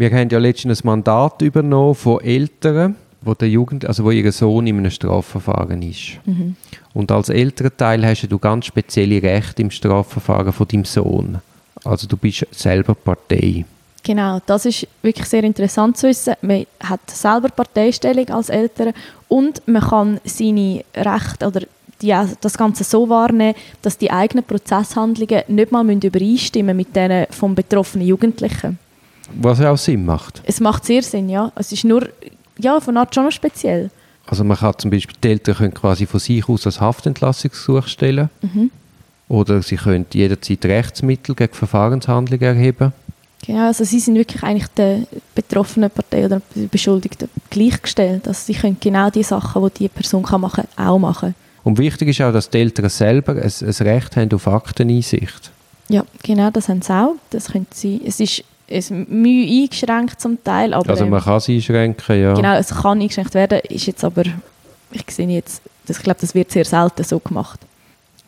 Wir haben ja letztens ein Mandat übernommen von Eltern, wo der Jugend, also wo ihr Sohn in einem Strafverfahren ist. Mhm. Und als Elternteil hast du ganz spezielle Rechte im Strafverfahren von deinem Sohn. Also du bist selber Partei. Genau, das ist wirklich sehr interessant zu wissen. Man hat selber Parteistellung als Eltern und man kann seine Rechte oder die, das Ganze so wahrnehmen, dass die eigenen Prozesshandlungen nicht mal übereinstimmen mit denen vom betroffenen Jugendlichen. Was ja auch Sinn macht. Es macht sehr Sinn, ja. Es ist nur ja, von Art schon noch speziell. Also man kann zum Beispiel, die Eltern können quasi von sich aus ein Haftentlassungsgesuch stellen. Mhm. Oder sie können jederzeit Rechtsmittel gegen Verfahrenshandlungen erheben. Genau, also sie sind wirklich eigentlich der betroffenen Partei oder der Beschuldigten gleichgestellt. Also sie können genau die Sachen, die die Person kann machen kann, auch machen. Und wichtig ist auch, dass die Eltern selber ein, ein Recht haben auf Akteneinsicht. Ja, genau, das haben sie auch. Das können sie, es ist es Mühe eingeschränkt zum Teil. Aber, also man kann es einschränken, ja. Genau, es kann eingeschränkt werden, ist jetzt aber, ich sehe jetzt, das, ich glaube, das wird sehr selten so gemacht.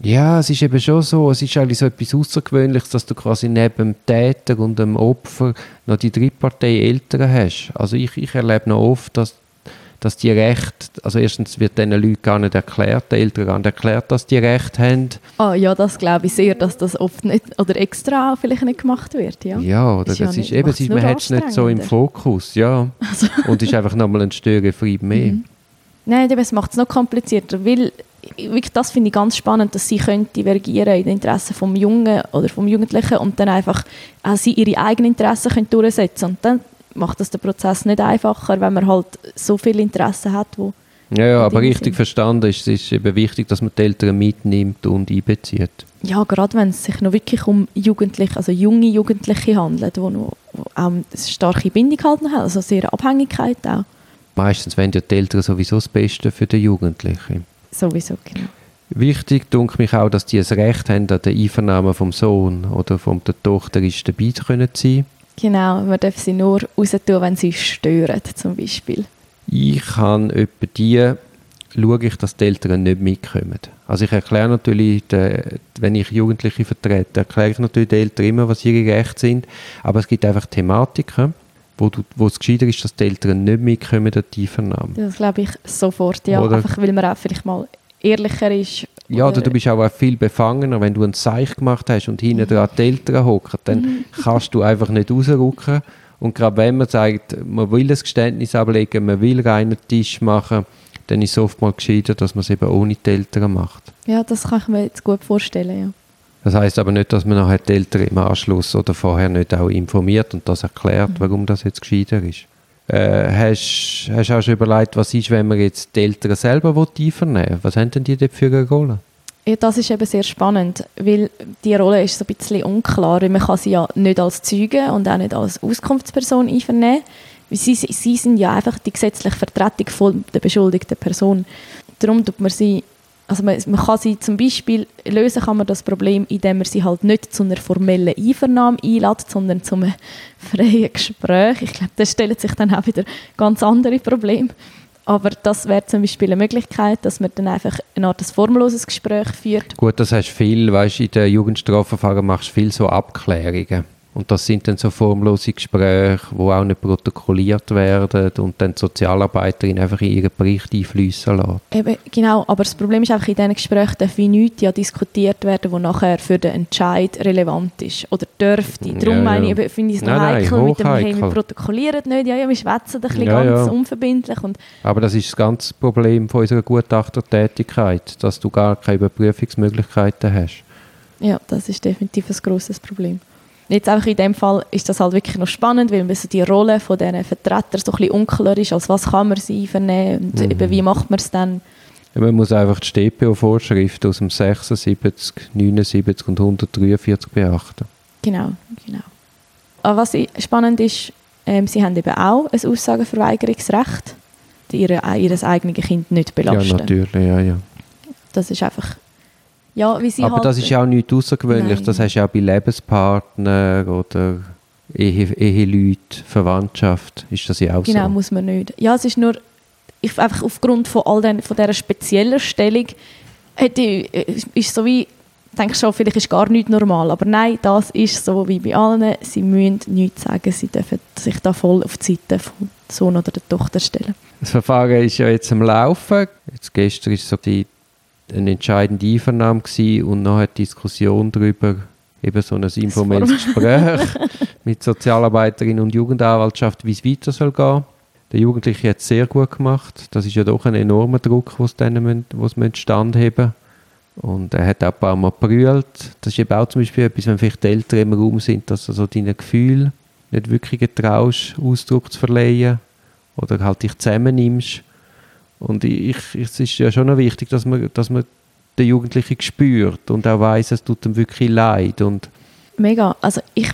Ja, es ist eben schon so, es ist eigentlich so etwas Außergewöhnliches, dass du quasi neben dem Täter und dem Opfer noch die Drittpartei Eltern hast. Also ich, ich erlebe noch oft, dass dass die Rechte, also erstens wird diesen Leuten gar nicht erklärt, den Eltern gar nicht erklärt, dass die Rechte haben. Ah ja, das glaube ich sehr, dass das oft nicht, oder extra vielleicht nicht gemacht wird, ja. Ja, oder das, das ist, nicht, eben, ist, man hat es nicht so im Fokus, ja. Also. Und es ist einfach nochmal ein Störenfried mehr. Mhm. Nein, es macht es noch komplizierter, weil wirklich, das finde ich ganz spannend, dass sie können divergieren in den Interessen vom Jungen oder vom Jugendlichen und dann einfach auch sie ihre eigenen Interessen können durchsetzen und dann macht das den Prozess nicht einfacher, wenn man halt so viel Interesse hat, wo ja, ja aber richtig sind. verstanden ist es ist eben wichtig, dass man die Eltern mitnimmt und einbezieht. Ja, gerade wenn es sich noch wirklich um Jugendliche, also junge Jugendliche handelt, die noch auch eine starke Bindung halt haben, also sehr Abhängigkeit auch. Meistens wollen ja die Eltern sowieso das Beste für den Jugendlichen. Sowieso, genau. Wichtig denke mich auch, dass die ein Recht haben, an der Einvernahme vom Sohn oder von der Tochter ist dabei zu können sein. Genau, man darf sie nur raus tun, wenn sie stören, zum Beispiel. Ich kann etwa die schaue ich, dass die Eltern nicht mitkommen. Also ich erkläre natürlich, wenn ich Jugendliche vertrete, erkläre ich natürlich den Eltern immer, was ihre Rechte sind, aber es gibt einfach Thematiken, wo, du, wo es gescheiter ist, dass die Eltern nicht mitkommen an die Vernahme. Das glaube ich sofort, ja. Oder einfach, weil man auch vielleicht mal ehrlicher ist ja, oder du bist auch viel befangener, wenn du ein Zeichen gemacht hast und hinten dran die Eltern hocken, dann mhm. kannst du einfach nicht rausrücken. Und gerade wenn man sagt, man will ein Geständnis ablegen, man will reinen Tisch machen, dann ist es oftmals gescheiter, dass man es eben ohne die Eltern macht. Ja, das kann ich mir jetzt gut vorstellen, ja. Das heißt aber nicht, dass man nachher die Eltern im Anschluss oder vorher nicht auch informiert und das erklärt, mhm. warum das jetzt gescheiter ist. Äh, hast du auch schon überlegt, was ist, wenn man jetzt die Eltern selber einvernehmen will? Was haben denn die dort für eine Rolle? Ja, das ist eben sehr spannend, weil die Rolle ist so ein bisschen unklar. Man kann sie ja nicht als Zeuge und auch nicht als Auskunftsperson einvernehmen. Sie, sie sind ja einfach die gesetzliche Vertretung von der beschuldigten Person. Darum tut man sie also man, man, kann sie zum Beispiel lösen kann man das Problem, indem man sie halt nicht zu einer formellen Einvernahme einlädt, sondern zu einem freien Gespräch. Ich glaube, das stellt sich dann auch wieder ganz andere Probleme. Aber das wäre zum Beispiel eine Möglichkeit, dass man dann einfach eine Art formloses Gespräch führt. Gut, das hast viel, weißt, in der Jugendstrafverfahren machst du viel so Abklärungen. Und das sind dann so formlose Gespräche, die auch nicht protokolliert werden und dann die Sozialarbeiterin einfach in ihren Bericht einfließen lässt. Eben, genau, aber das Problem ist einfach, in diesen Gesprächen darf wie nichts ja diskutiert werden, was nachher für den Entscheid relevant ist oder dürfte. Darum ja, meine ich, finde ich es noch nein, heikel nein, mit dem, hey, wir protokollieren nicht, ja, ja, wir schwätzen ein bisschen ja, ganz ja. unverbindlich. Und aber das ist das ganze Problem von unserer Gutachtertätigkeit, dass du gar keine Überprüfungsmöglichkeiten hast. Ja, das ist definitiv ein grosses Problem. Jetzt einfach in dem Fall ist das halt wirklich noch spannend, weil so die Rolle von diesen Vertretern so ein bisschen unklar ist, als was kann man sie vernehmen und mhm. eben, wie macht man es dann? Ja, man muss einfach die StPO-Vorschriften aus dem 76, 79 und 143 beachten. Genau, genau. Aber was spannend ist, ähm, sie haben eben auch ein Aussagenverweigerungsrecht, die ihre, ihr eigenes Kind nicht belasten. Ja, natürlich, ja, ja. Das ist einfach ja, wie sie Aber halt das ist ja auch nichts außergewöhnlich. Nein. Das hast du ja auch bei Lebenspartnern oder Ehe, Eheleuten, Verwandtschaft. Ist das ja auch genau, so? Genau, muss man nicht. Ja, es ist nur ich, einfach aufgrund von all den, von dieser speziellen Stellung hätte, ist so wie denkst schon, vielleicht ist gar nichts normal. Aber nein, das ist so wie bei allen. Sie müssen nichts sagen. Sie dürfen sich da voll auf die Seite vom Sohn oder der Tochter stellen. Das Verfahren ist ja jetzt am Laufen. Jetzt gestern war so die, eine entscheidende Einvernahme gewesen und nachher die Diskussion darüber, eben so ein informelles Gespräch mit Sozialarbeiterin und Jugendanwaltschaft, wie es weiter soll gehen. Der Jugendliche hat es sehr gut gemacht. Das ist ja doch ein enormer Druck, den sie standheben Und er hat auch ein paar Mal brüllt. Das ist eben auch zum Beispiel etwas, wenn vielleicht die Eltern im Raum sind, dass du so deine Gefühle nicht wirklich getraust, Ausdruck zu verleihen oder halt dich zusammennimmst. Und ich, ich, es ist ja schon wichtig, dass man, dass man den Jugendlichen spürt und auch weiß, es tut ihm wirklich leid. Und Mega. Also ich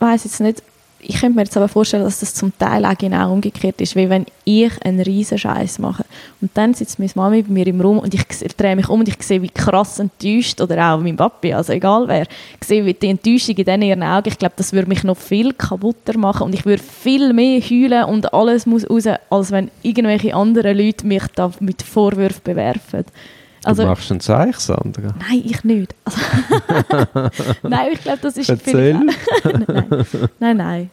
weiß jetzt nicht, ich könnte mir jetzt aber vorstellen, dass das zum Teil auch genau umgekehrt ist, wie wenn ich einen riesen Scheiß mache und dann sitzt meine Mami bei mir im Raum und ich drehe mich um und ich sehe, wie krass enttäuscht, oder auch mein Papi, also egal wer, ich sehe wie die Enttäuschung in ihren Augen, ich glaube, das würde mich noch viel kaputter machen und ich würde viel mehr heulen und alles muss raus, als wenn irgendwelche anderen Leute mich da mit Vorwürfen bewerfen. Also, du machst ein Zeichen, Sandra? Nein, ich nicht. Also, nein, ich glaube, das ist Erzähl. nein, nein, nein.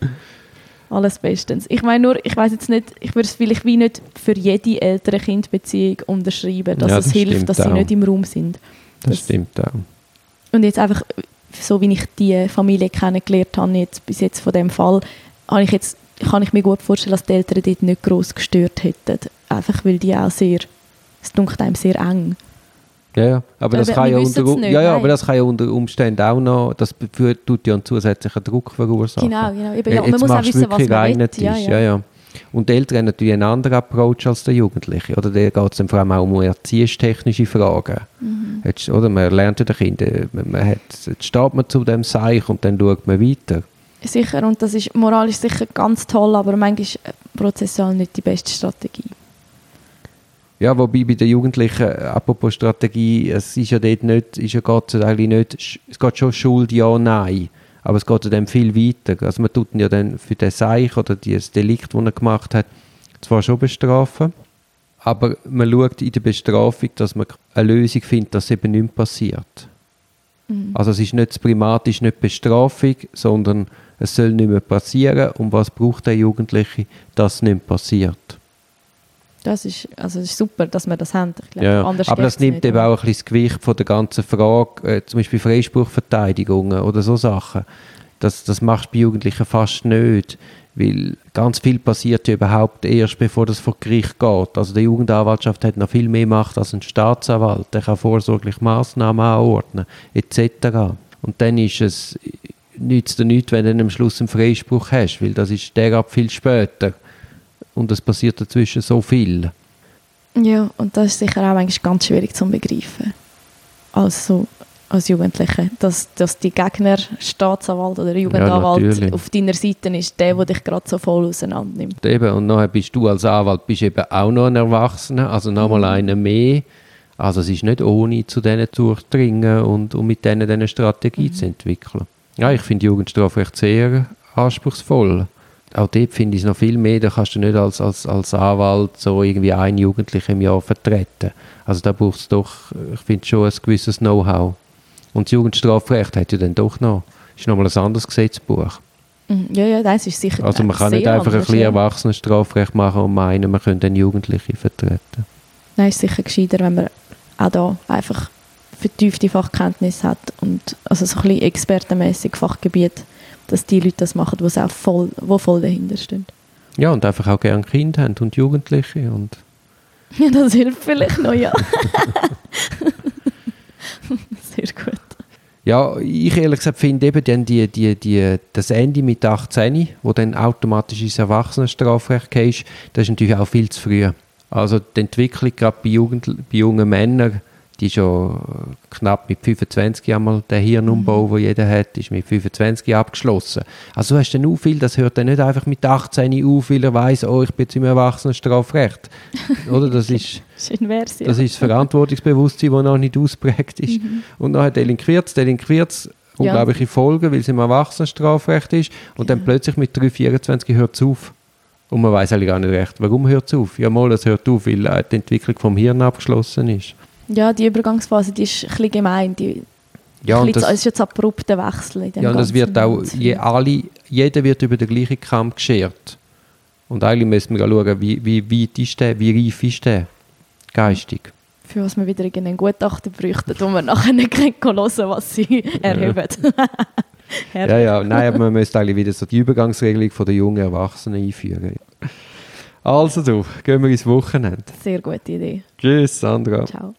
Alles bestens. Ich meine nur, ich weiß jetzt nicht, ich würde es vielleicht wie nicht für jede ältere Kindbeziehung unterschreiben, dass ja, das es hilft, dass auch. sie nicht im Raum sind. Das, das stimmt auch. Und jetzt einfach, so wie ich die Familie kennengelernt habe, jetzt, bis jetzt von dem Fall, habe ich jetzt, kann ich mir gut vorstellen, dass die Eltern dort nicht gross gestört hätten. Einfach weil die auch sehr, es dunkelt einem sehr eng. Ja, ja. Aber, das kann ja, unter, nicht, ja, ja, aber das kann ja unter Umständen auch noch, das tut ja einen zusätzlichen Druck verursachen. Genau, genau. Eben, ja, man muss auch wissen, was man will. Ja, ja. ja. Und die Eltern haben natürlich einen anderen Approach als der Jugendliche. Oder da geht es vor allem auch um erziehungstechnische Fragen. Mhm. Jetzt, oder man lernt ja den Kindern, man, hat, jetzt steht man zu dem Seich und dann schaut man weiter. Sicher, und das ist moralisch sicher ganz toll, aber manchmal ist prozessual nicht die beste Strategie. Ja, wobei bei den Jugendlichen, apropos Strategie, es ist ja dort nicht, ist ja geht eigentlich nicht, es geht schon Schuld, ja, nein. Aber es geht dann viel weiter. Also man tut ihn ja dann für den Seich oder das Delikt, das er gemacht hat, zwar schon bestrafen, aber man schaut in der Bestrafung, dass man eine Lösung findet, dass eben nichts passiert. Mhm. Also es ist nicht das Primat, ist nicht Bestrafung, sondern es soll nicht mehr passieren. Und was braucht der Jugendliche, dass es nicht passiert? Das ist, also ist super, dass wir das haben. Glaube, ja, aber das nimmt nicht, eben auch ein bisschen das Gewicht von der ganzen Frage, äh, zum Beispiel Freispruchverteidigungen oder so Sachen. Das, das machst du bei Jugendlichen fast nicht, weil ganz viel passiert ja überhaupt erst, bevor das vor Gericht geht. Also die Jugendanwaltschaft hat noch viel mehr Macht als ein Staatsanwalt. Der kann vorsorglich Massnahmen anordnen, etc. Und dann ist es nützt dir nichts, wenn du am Schluss einen Freispruch hast, weil das ist derab viel später und es passiert dazwischen so viel. Ja, und das ist sicher auch eigentlich ganz schwierig zu begreifen. Also als Jugendliche, dass, dass die Gegner, Staatsanwalt oder Jugendanwalt ja, auf deiner Seite ist, der, der dich gerade so voll auseinandernimmt. Eben, und nachher bist du als Anwalt bist eben auch noch ein Erwachsener, also nochmal mhm. einer mehr. Also es ist nicht ohne, zu denen durchdringen und, und mit denen eine Strategie mhm. zu entwickeln. Ja, ich finde Jugendstrafrecht sehr anspruchsvoll auch dort finde ich es noch viel mehr, da kannst du nicht als, als, als Anwalt so irgendwie einen Jugendlichen im Jahr vertreten. Also da braucht es doch, ich finde schon ein gewisses Know-how. Und das Jugendstrafrecht hat ja dann doch noch, ist nochmal ein anderes Gesetzbuch. Mhm. Ja, ja, das ist sicher Also man kann nicht einfach ein bisschen. Erwachsenenstrafrecht machen und meinen, man könnte dann Jugendliche vertreten. Nein, ist sicher gescheiter, wenn man auch da einfach vertiefte Fachkenntnis hat und also so ein bisschen expertenmäßig Fachgebiet dass die Leute das machen, die auch voll, wo voll dahinter stehen. Ja, und einfach auch gerne Kinder haben und Jugendliche. Und ja, das hilft vielleicht noch, ja. Sehr gut. Ja, ich ehrlich gesagt finde eben dann die, die, die, das Ende mit 18, wo dann automatisch ins Erwachsenenstrafrecht gehst, das ist natürlich auch viel zu früh. Also die Entwicklung gerade bei, Jugend, bei jungen Männern die schon knapp mit 25 einmal der Hirnumbau, mhm. jeder hat, ist mit 25 abgeschlossen. Also du hast dann auch viel, das hört dann nicht einfach mit 18 auf, weil er weiss, oh, ich bin jetzt im Erwachsenenstrafrecht. Oder das ist, Schön wär's, ja. das ist das Verantwortungsbewusstsein, das noch nicht ausprägt ist. Mhm. Und dann delinquiert es, delinquiert es unglaubliche ja. Folgen, weil es im Erwachsenenstrafrecht ist und ja. dann plötzlich mit 3, 24 hört es auf. Und man weiß eigentlich gar nicht recht, warum hört es auf? Ja, mal, es hört auf, weil die Entwicklung vom Hirn abgeschlossen ist. Ja, die Übergangsphase die ist ein bisschen gemein. Die, Ja, und das, es ist jetzt ein abrupter Wechsel in dem ja, und das wird auch, je, alle, jeder wird über den gleichen Kamm geschert. Und eigentlich müssen wir schauen, wie, wie weit ist der, wie reif ist der, geistig. Für was wir wieder einen Gutachter bräuchten, wo wir nachher nicht hören können, was sie erheben. Ja, ja, nein, aber man müsste eigentlich wieder so die Übergangsregelung von der jungen Erwachsenen einführen. Also du, gehen wir ins Wochenende. Sehr gute Idee. Tschüss, Sandra. Ciao.